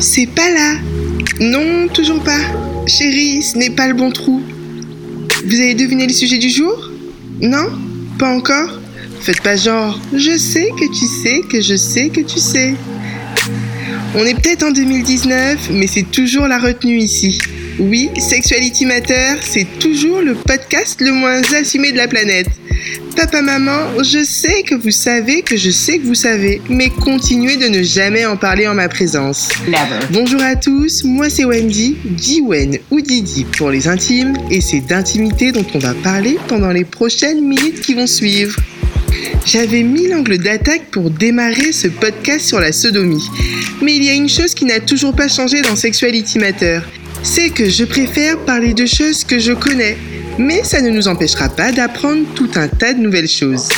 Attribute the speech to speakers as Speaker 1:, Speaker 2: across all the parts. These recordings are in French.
Speaker 1: C'est pas là. Non, toujours pas. Chérie, ce n'est pas le bon trou. Vous avez deviné le sujet du jour? Non? Pas encore? Faites pas genre, je sais que tu sais que je sais que tu sais. On est peut-être en 2019, mais c'est toujours la retenue ici. Oui, Sexuality Matter, c'est toujours le podcast le moins assumé de la planète. Papa, maman, je sais que vous savez que je sais que vous savez, mais continuez de ne jamais en parler en ma présence.
Speaker 2: Never.
Speaker 1: Bonjour à tous, moi c'est Wendy, Diwen ou Didi pour les intimes, et c'est d'intimité dont on va parler pendant les prochaines minutes qui vont suivre. J'avais mis l'angle d'attaque pour démarrer ce podcast sur la sodomie, mais il y a une chose qui n'a toujours pas changé dans Sexuality Matter, c'est que je préfère parler de choses que je connais, mais ça ne nous empêchera pas d'apprendre tout un tas de nouvelles choses.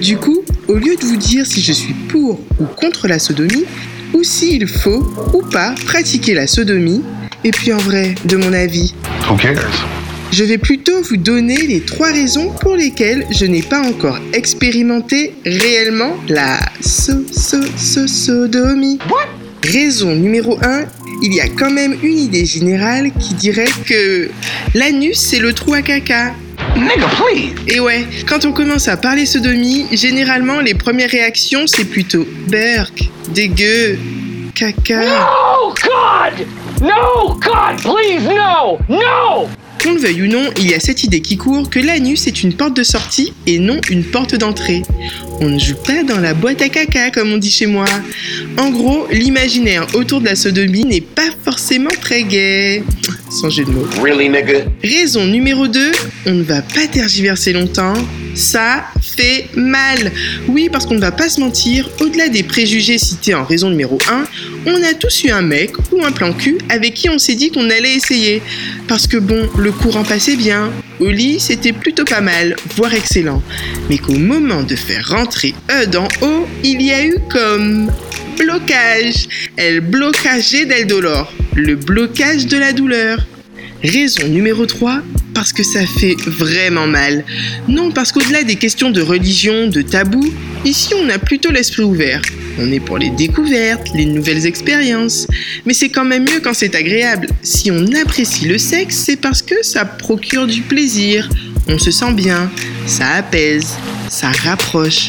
Speaker 1: Du coup, au lieu de vous dire si je suis pour ou contre la sodomie, ou s'il faut ou pas pratiquer la sodomie, et puis en vrai, de mon avis,
Speaker 3: Who cares?
Speaker 1: je vais plutôt vous donner les trois raisons pour lesquelles je n'ai pas encore expérimenté réellement la so so so sodomie. Raison numéro 1, il y a quand même une idée générale qui dirait que l'anus c'est le trou à caca.
Speaker 3: Nigga, please.
Speaker 1: Et ouais, quand on commence à parler sodomie, généralement les premières réactions c'est plutôt berk, dégueu, caca.
Speaker 2: Oh, God! No, God, please, no! No!
Speaker 1: Qu'on le veuille ou non, il y a cette idée qui court que l'anus est une porte de sortie et non une porte d'entrée. On ne joue pas dans la boîte à caca comme on dit chez moi. En gros, l'imaginaire autour de la sodomie n'est pas forcément très gai. Sans jeu de mots.
Speaker 3: Really, nigga?
Speaker 1: Raison numéro 2, on ne va pas tergiverser longtemps. Ça mal. Oui, parce qu'on ne va pas se mentir, au-delà des préjugés cités en raison numéro 1, on a tous eu un mec ou un plan cul avec qui on s'est dit qu'on allait essayer. Parce que bon, le courant passait bien. Au lit, c'était plutôt pas mal, voire excellent. Mais qu'au moment de faire rentrer E dans haut, il y a eu comme blocage. El blocage del dolor. Le blocage de la douleur. Raison numéro 3, parce que ça fait vraiment mal. Non, parce qu'au-delà des questions de religion, de tabou, ici on a plutôt l'esprit ouvert. On est pour les découvertes, les nouvelles expériences. Mais c'est quand même mieux quand c'est agréable. Si on apprécie le sexe, c'est parce que ça procure du plaisir. On se sent bien, ça apaise, ça rapproche.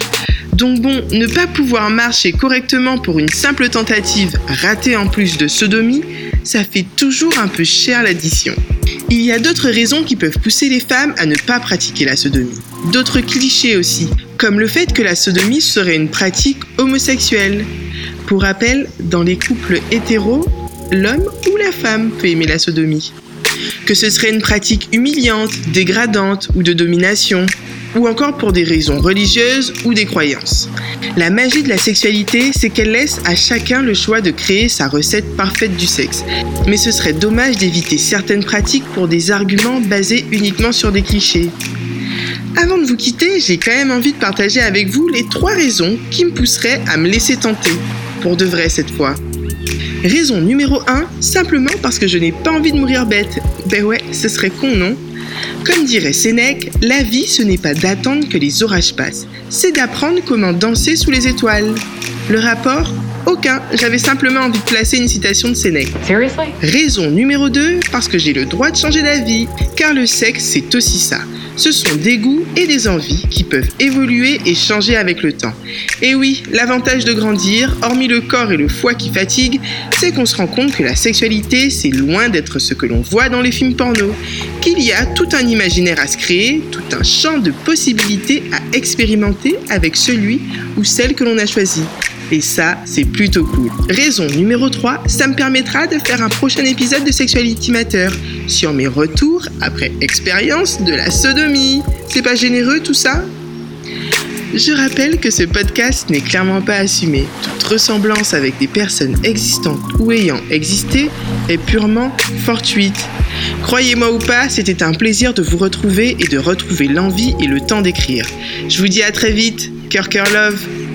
Speaker 1: Donc bon, ne pas pouvoir marcher correctement pour une simple tentative ratée en plus de sodomie, ça fait toujours un peu cher l'addition. Il y a d'autres raisons qui peuvent pousser les femmes à ne pas pratiquer la sodomie. D'autres clichés aussi, comme le fait que la sodomie serait une pratique homosexuelle. Pour rappel, dans les couples hétéros, l'homme ou la femme peut aimer la sodomie. Que ce serait une pratique humiliante, dégradante ou de domination, ou encore pour des raisons religieuses ou des croyances. La magie de la sexualité, c'est qu'elle laisse à chacun le choix de créer sa recette parfaite du sexe. Mais ce serait dommage d'éviter certaines pratiques pour des arguments basés uniquement sur des clichés. Avant de vous quitter, j'ai quand même envie de partager avec vous les trois raisons qui me pousseraient à me laisser tenter. Pour de vrai cette fois. Raison numéro 1, simplement parce que je n'ai pas envie de mourir bête. Ben ouais, ce serait con, non? Comme dirait Sénèque, la vie ce n'est pas d'attendre que les orages passent, c'est d'apprendre comment danser sous les étoiles. Le rapport Aucun, j'avais simplement envie de placer une citation de Sénèque.
Speaker 2: Seriously?
Speaker 1: Raison numéro 2, parce que j'ai le droit de changer d'avis, car le sexe c'est aussi ça. Ce sont des goûts et des envies qui peuvent évoluer et changer avec le temps. Et oui, l'avantage de grandir, hormis le corps et le foie qui fatiguent, c'est qu'on se rend compte que la sexualité c'est loin d'être ce que l'on voit dans les films porno, qu'il y a tout un imaginaire à se créer, tout un champ de possibilités à expérimenter avec celui ou celle que l'on a choisi. Et ça, c'est plutôt cool. Raison numéro 3, ça me permettra de faire un prochain épisode de Sexuality Matter sur mes retours après expérience de la sodomie. C'est pas généreux tout ça? Je rappelle que ce podcast n'est clairement pas assumé. Toute ressemblance avec des personnes existantes ou ayant existé est purement fortuite. Croyez-moi ou pas, c'était un plaisir de vous retrouver et de retrouver l'envie et le temps d'écrire. Je vous dis à très vite. Cœur, cœur, love.